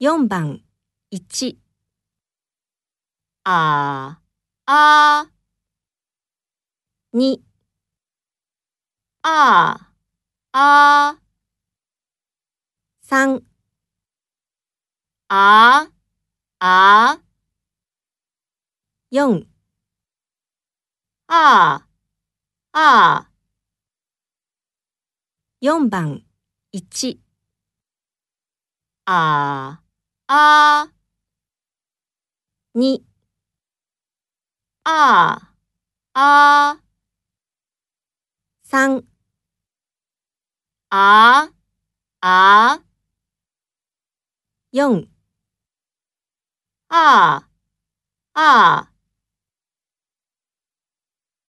4番1ああ2ああ3ああ4ああ4番1あああに。ああ三ああ四ああ